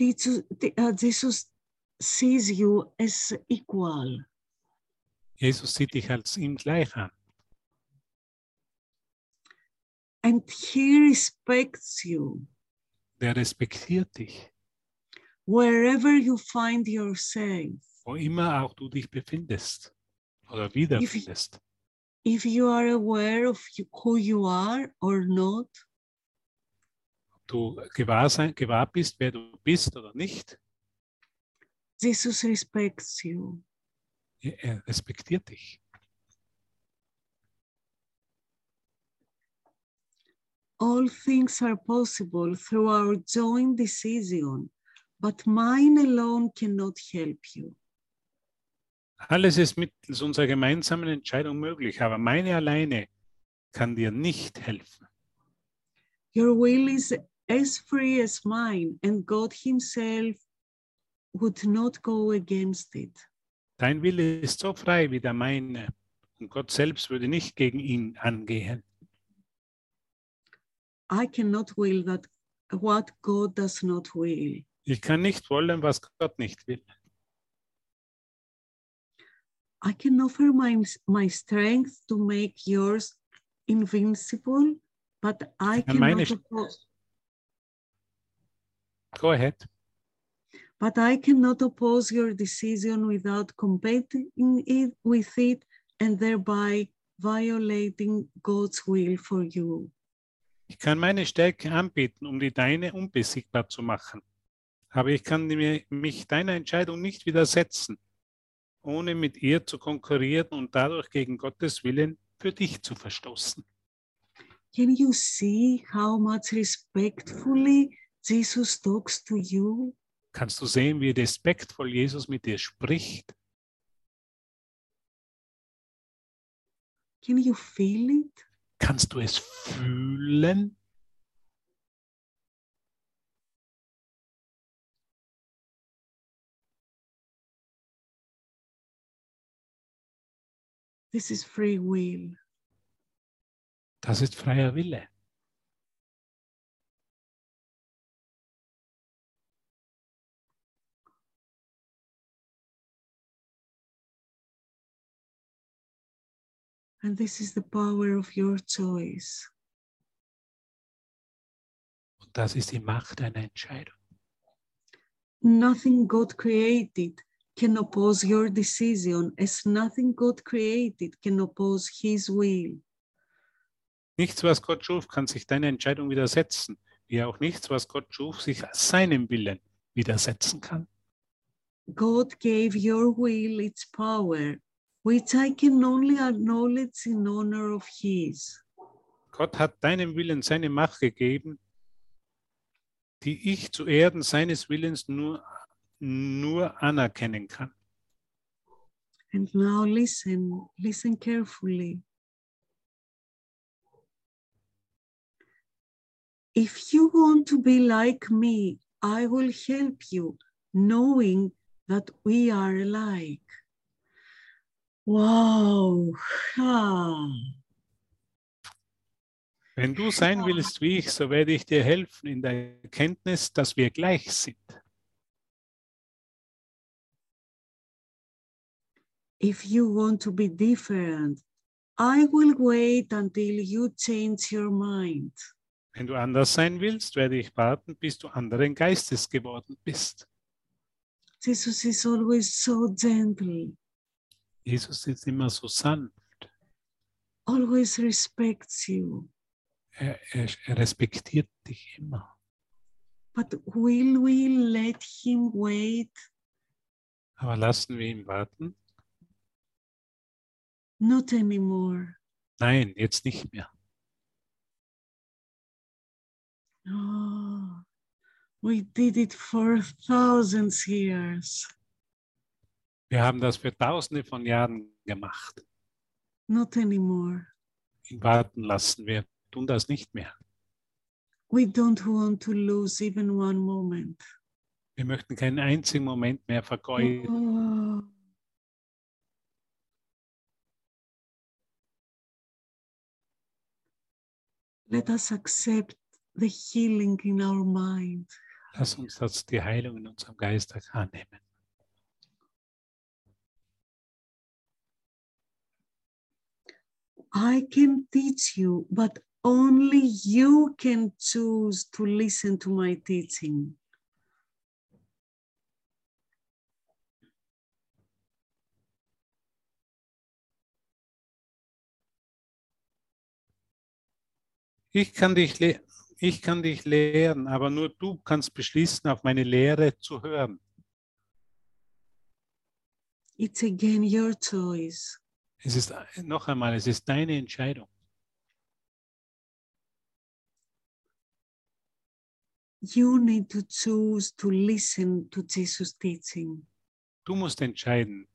Uh, Jesus sees you as equal. Jesus sieht dich als ihm gleich an. And he respects you Der respektiert dich, wherever you find yourself. wo immer auch du dich befindest oder wiederfindest. If you are aware of who you are or not, Ob du gewahr, sein, gewahr bist, wer du bist oder nicht. Jesus respects you. Er respektiert dich. All things are possible through our joint decision, but mine alone cannot help you. Alles ist mittels unserer gemeinsamen Entscheidung möglich, aber meine alleine kann dir nicht helfen. Your will is as free as mine, and God Himself would not go against it. Dein Wille ist so frei wie der meine und Gott selbst würde nicht gegen ihn angehen. I cannot will that what God does not will. Ich kann nicht wollen, was Gott nicht will. I can offer my, my strength to make yours invincible, but I meine cannot oppose, Go ahead. but I cannot oppose your decision without competing it with it and thereby violating God's will for you. Ich kann meine Stärke anbieten, um die deine unbesiegbar zu machen. Aber ich kann mir, mich deiner Entscheidung nicht widersetzen, ohne mit ihr zu konkurrieren und dadurch gegen Gottes Willen für dich zu verstoßen. Can you see how much respectfully Jesus talks to you? Kannst du sehen, wie respektvoll Jesus mit dir spricht? Can you feel it? Kannst du es fühlen? This is free will. Das ist freier Wille. And this is the power of your choice. Und das ist die Macht einer Entscheidung. Nothing God created can oppose your decision, as nothing God created can oppose His will. Nichts, was Gott schuf, kann sich deiner Entscheidung widersetzen, wie auch nichts, was Gott schuf, sich seinem Willen widersetzen kann. God gave your will its power, which I can only acknowledge in honor of His. Gott hat deinem Willen seine Macht gegeben, die ich zu Erden seines Willens nur, nur anerkennen kann. And now listen, listen carefully. If you want to be like me, I will help you, knowing that we are alike. Wow. Ah. Wenn du sein willst wie ich, so werde ich dir helfen in der Erkenntnis, dass wir gleich sind. If you want to be different, I will wait until you change your mind. Wenn du anders sein willst, werde ich warten, bis du anderen Geistes geworden bist. Jesus is always so gentle, Jesus ist immer so sanft. always respects you. Er, er, er respektiert dich immer. But will we let him wait? Aber lassen wir ihn warten? Not anymore. Nein, jetzt nicht mehr. Oh, we did it for thousands years. Wir haben das für tausende von Jahren gemacht. Not anymore. Ihn warten lassen. Wir tun das nicht mehr. We don't want to lose even one moment. Wir möchten keinen einzigen Moment mehr vergeuden. Oh. Let us accept the healing in our mind. Lass uns das, die Heilung in unserem Geist annehmen. I can teach you, but only you can choose to listen to my teaching. Ich kann dich ich kann dich lehren, aber nur du kannst beschließen, auf meine Lehre zu hören. It's again your choice. Es ist noch einmal, es ist deine Entscheidung. You need to choose to listen to Jesus' teaching. Du musst entscheiden,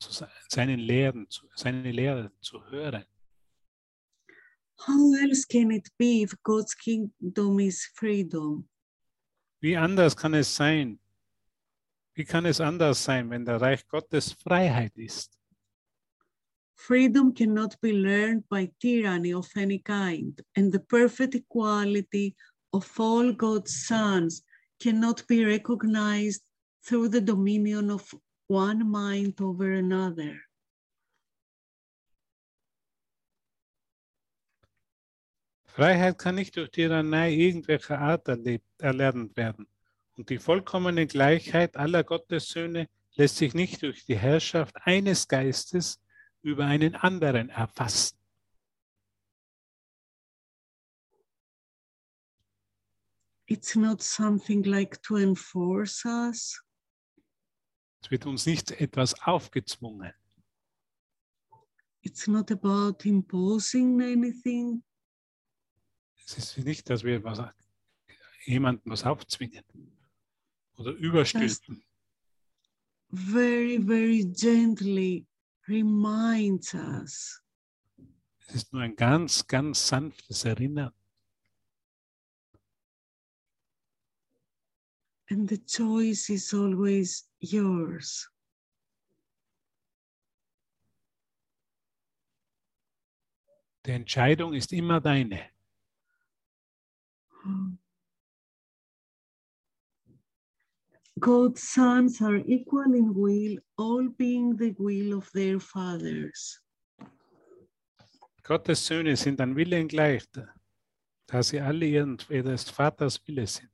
seinen Lehren, seine Lehre zu hören. How else can it be if God's kingdom is freedom? Wie anders kann es sein? Wie kann es anders sein, wenn der Reich Gottes Freiheit ist? Freedom cannot be learned by tyranny of any kind, and the perfect equality of all God's sons cannot be recognized through the dominion of one mind over another. Freiheit kann nicht durch Tyrannei irgendwelcher Art erlebt, erlernt werden. Und die vollkommene Gleichheit aller Gottessöhne lässt sich nicht durch die Herrschaft eines Geistes über einen anderen erfassen. It's not something like to enforce us. Es wird uns nicht etwas aufgezwungen. It's not about imposing anything. Es ist nicht, dass wir was, jemandem was aufzwingen oder überstülpen. Very, very gently reminds us Es ist nur ein ganz, ganz sanftes Erinnern. and the choice is always yours. Die Entscheidung ist immer deine. God's sons are equal in will, all being the will of their fathers. Gottes Söhne sind an Willen gleich, da sie alle ihren, ihres Vaters Wille sind.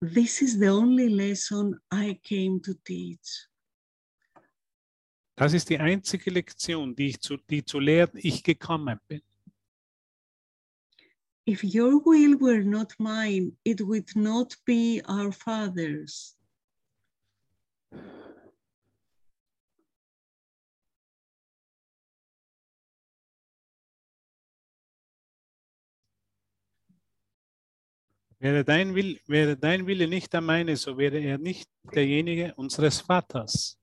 This is the only lesson I came to teach. Das ist die einzige Lektion, die, ich zu, die zu lehren ich gekommen bin. If your will were not mine, it would not be our father's. Wäre dein, Will, wäre dein Wille nicht der meine, so wäre er nicht derjenige unseres Vaters.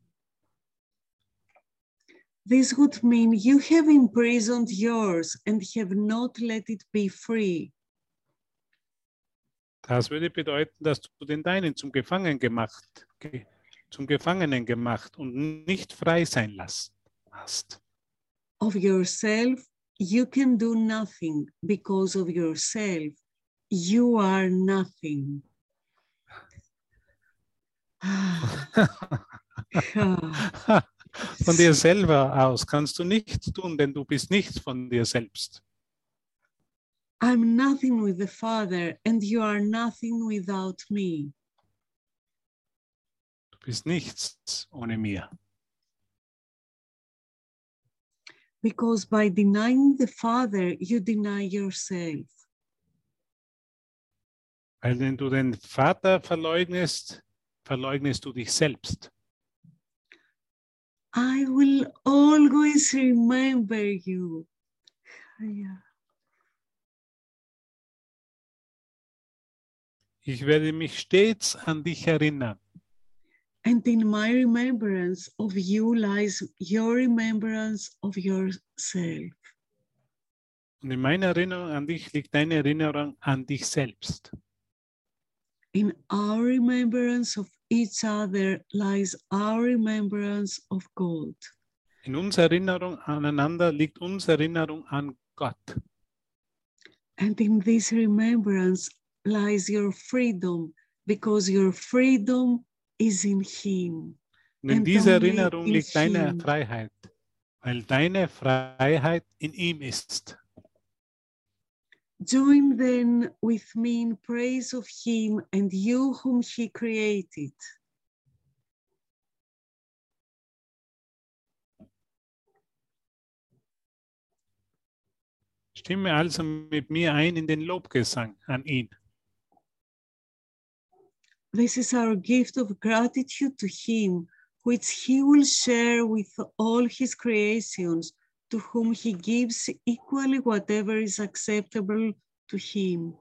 This would mean you have imprisoned yours and have not let it be free. Das würde bedeuten, dass du den Deinen zum Gefangenen gemacht, zum Gefangenen gemacht und nicht frei sein lassen hast. Of yourself, you can do nothing because of yourself. You are nothing. *laughs* Ah. *laughs* Von dir selber aus kannst du nichts tun, denn du bist nichts von dir selbst. I'm nothing with the Father, and you are nothing without me. Du bist nichts ohne mir. Because by denying the Father, you deny yourself. Weil wenn du den Vater verleugnest, verleugnest du dich selbst. I will always remember you. Yeah. Ich werde mich stets an dich erinnern. And in my remembrance of you lies your remembrance of yourself. Und in meiner Erinnerung an dich liegt deine Erinnerung an dich selbst. In our remembrance of each other lies our remembrance of God. In unserer Erinnerung aneinander liegt unsere Erinnerung an Gott. And in this remembrance lies your freedom, because your freedom is in Him. Und in dieser Erinnerung liegt deine. Freiheit, weil deine Freiheit in ihm ist. Join then with me in praise of Him and you whom He created. Stimme also mit mir ein in den Lobgesang an ihn. This is our gift of gratitude to Him, which He will share with all His creations, to whom He gives equally whatever is acceptable to Him.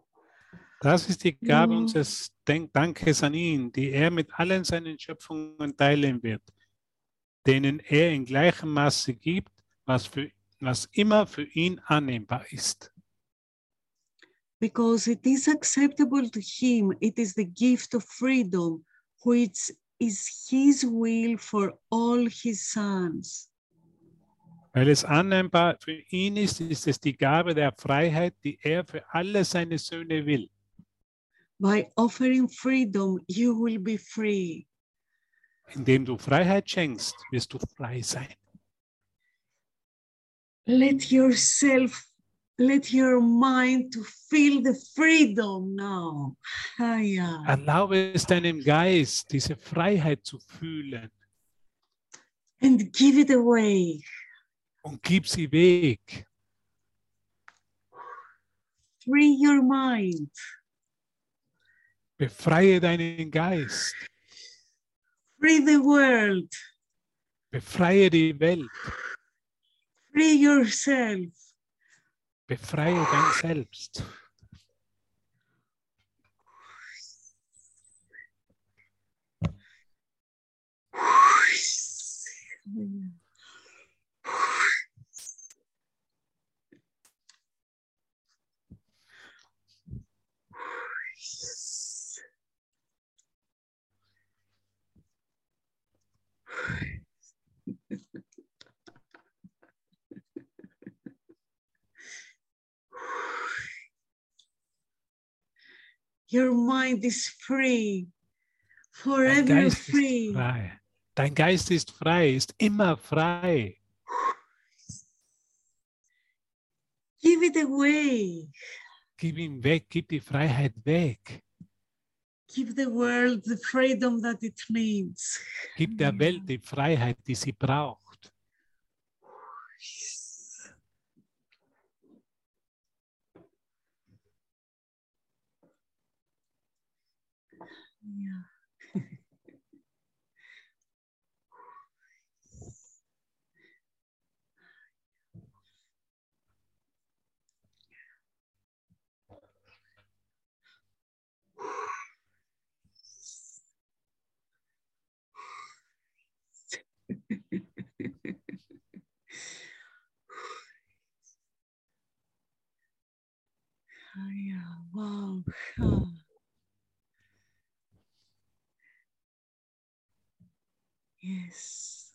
Das ist die Gabe unseres Dankes an ihn, die er mit allen seinen Schöpfungen teilen wird, denen er in gleichem Maße gibt, was, für, was immer für ihn annehmbar ist. Because it is acceptable to Him, it is the gift of freedom, which is His will for all His sons. Weil es annehmbar für ihn ist, ist es die Gabe der Freiheit, die er für alle seine Söhne will. By offering freedom, you will be free. Indem du Freiheit schenkst, wirst du frei sein. let yourself let your mind to feel the freedom now Hiya. Erlaube es deinem Geist, diese Freiheit zu fühlen and give it away und gib sie weg. free your mind Befreie deinen Geist. free the world Befreie die Welt. free yourself Befreie dein Selbst. Your mind is free forever free frei. Dein Geist ist frei, ist immer frei. give it away Gib ihn weg, gib die Freiheit weg. give the world the freedom that it needs Gib der Welt die Freiheit, die sie braucht. Yeah. Ah, yeah. Wow. Ah. Yes.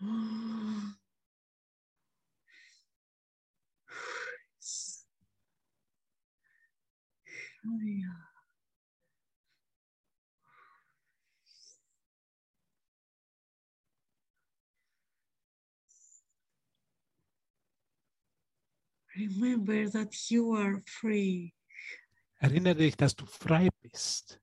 Ah. Yes. Oh, yeah. Remember that you are free. Erinnere dich, dass du frei bist.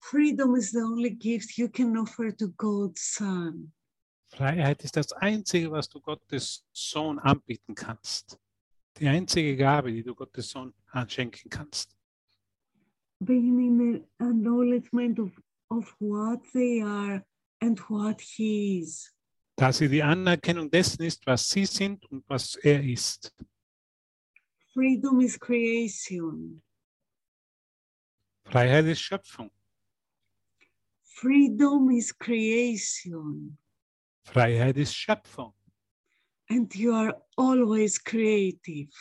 Freedom is the only gift you can offer to God's Son. Freiheit ist das Einzige, was du Gottes Sohn anbieten kannst. Die einzige Gabe, die du Gottes Sohn anschenken kannst. Being in the acknowledgement of, of what they are and what He is. Da sie die Anerkennung dessen ist, was sie sind und was er ist. Freedom is creation. Freiheit ist Schöpfung. Freedom is creation. Freiheit ist Schöpfung. And you are always creative.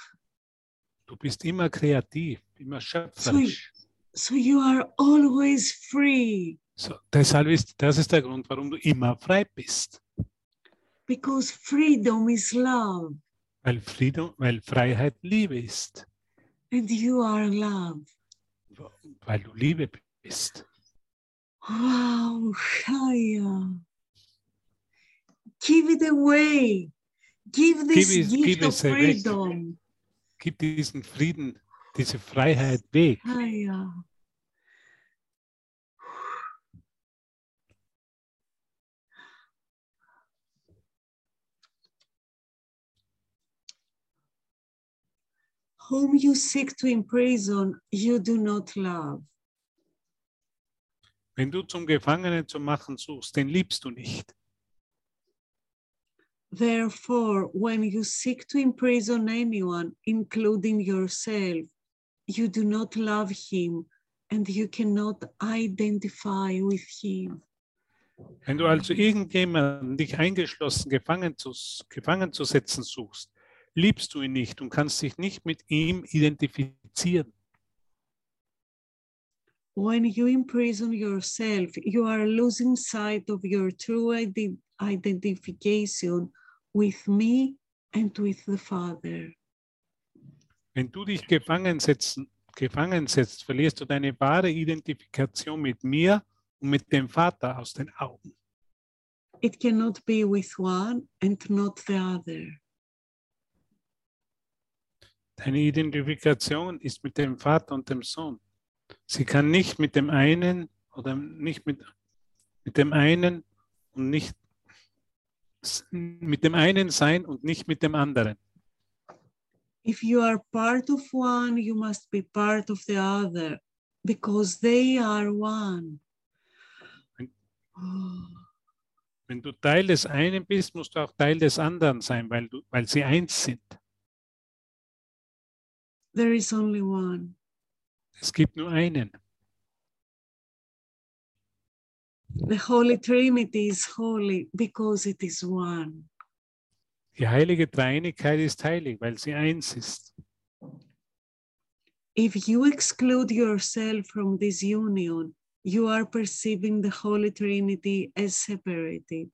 Du bist immer kreativ, immer schöpferisch. So you are always free So, deshalb ist, das ist der Grund, warum du immer frei bist. Because freedom is love Weil, Frieden, weil Freiheit Liebe ist. and you are love. Weil du Liebe bist. Wow, Shaya. Give it away. Give this it- gift give of freedom. Gib diesen Frieden, diese Freiheit weg. Shaya. Whom you seek to imprison, you do not love. Wenn du zum Gefangenen zu machen suchst, den liebst du nicht. Therefore, when you seek to imprison anyone, including yourself, you do not love him and you cannot identify with him. Wenn du also irgendjemanden, dich eingeschlossen, gefangen zu, gefangen zu setzen suchst, liebst du ihn nicht und kannst dich nicht mit ihm identifizieren. When you imprison yourself, you are losing sight of your true ide- identification with me and with the Father. Wenn du dich gefangen, setzen, gefangen setzt, verlierst du deine wahre Identifikation mit mir und mit dem Vater aus den Augen. It cannot be with one and not the other. Deine Identifikation ist mit dem Vater und dem Sohn. Sie kann nicht mit dem einen oder nicht mit, mit dem einen und nicht mit dem einen sein und nicht mit dem anderen. If you are part of one, you must be part of the other because they are one. Wenn- Wenn du Teil des einen bist, musst du auch Teil des anderen sein, weil, du, weil sie eins sind. There is only one. Es gibt nur einen. The Holy Trinity is holy because it is one. Die heilige Dreieinigkeit ist heilig, weil sie eins ist. If you exclude yourself from this union, you are perceiving the Holy Trinity as separated.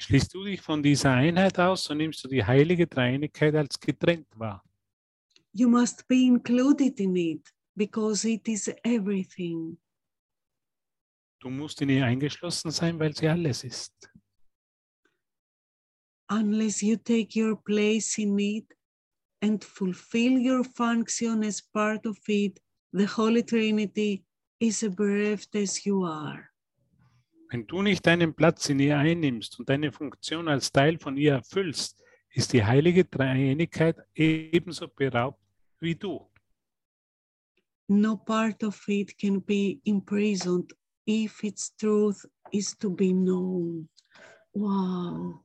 Schließt du dich von dieser Einheit aus, so nimmst du die heilige Dreieinigkeit als getrennt wahr. You must be included in it because it is everything. Du musst in ihr eingeschlossen sein, weil sie alles ist. Unless you take your place in it and fulfill your function as part of it, the Holy Trinity is bereft as you are. Wenn du nicht deinen Platz in ihr einnimmst und deine Funktion als Teil von ihr erfüllst, ist die heilige Dreieinigkeit ebenso beraubt wie du. No part of it can be imprisoned if its truth is to be known. Wow.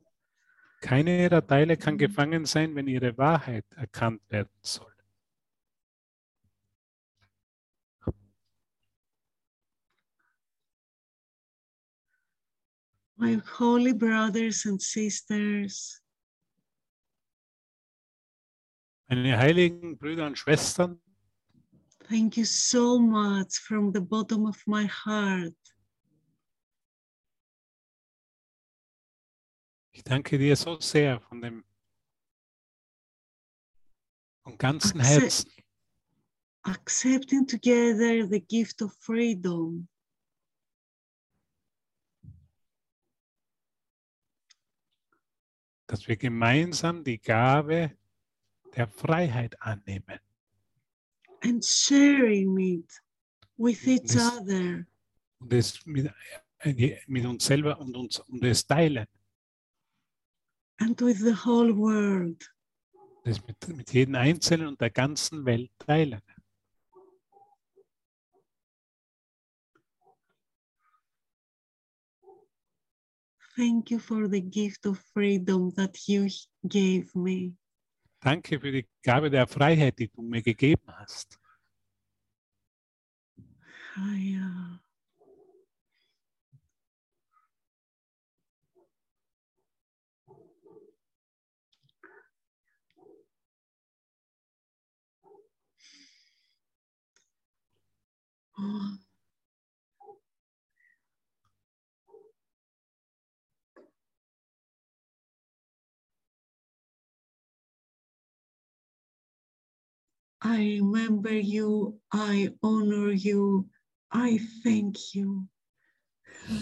Keine ihrer Teile kann gefangen mm. sein, wenn ihre Wahrheit erkannt werden soll. My holy brothers and sisters, Meine heiligen Brüder und Schwestern, thank you so much from the bottom of my heart. ich danke dir so sehr von dem von ganzem Accept- Herzen, accepting together the gift of freedom. dass wir gemeinsam die Gabe der Freiheit annehmen. and sharing it with each other. und es mit, äh, mit uns selber und uns und es teilen. and with the whole world. Das mit, mit jedem Einzelnen und der ganzen Welt teilen. Thank you for the gift of freedom that you gave me. Danke für die Gabe der Freiheit, die du mir gegeben hast. Haya. Oh. I remember you, I honor you, I thank you.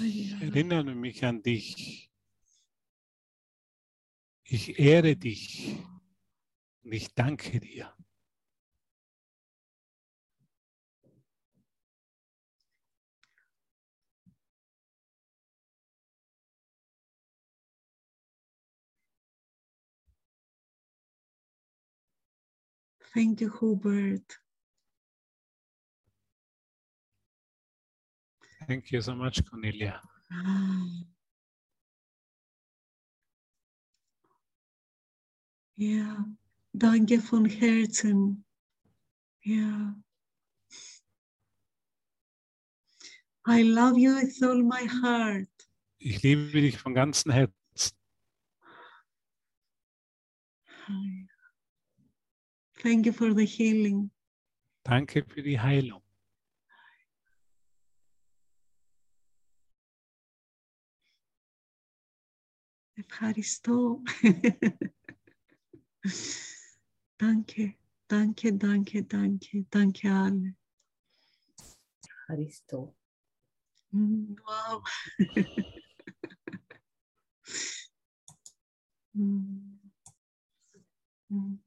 Ich erinnere mich an dich. Ich ehre dich und ich danke dir. Thank you, Hubert. Thank you so much, Cornelia. Ja, danke von Herzen. Ja. I love you with all my heart. Ich liebe dich von ganzem Herzen. Thank you for the healing. Danke für die Heilung. Ευχαριστώ. danke, danke, danke, danke, danke alle. Ευχαριστώ. Mm, wow. *laughs* Mm. Mm.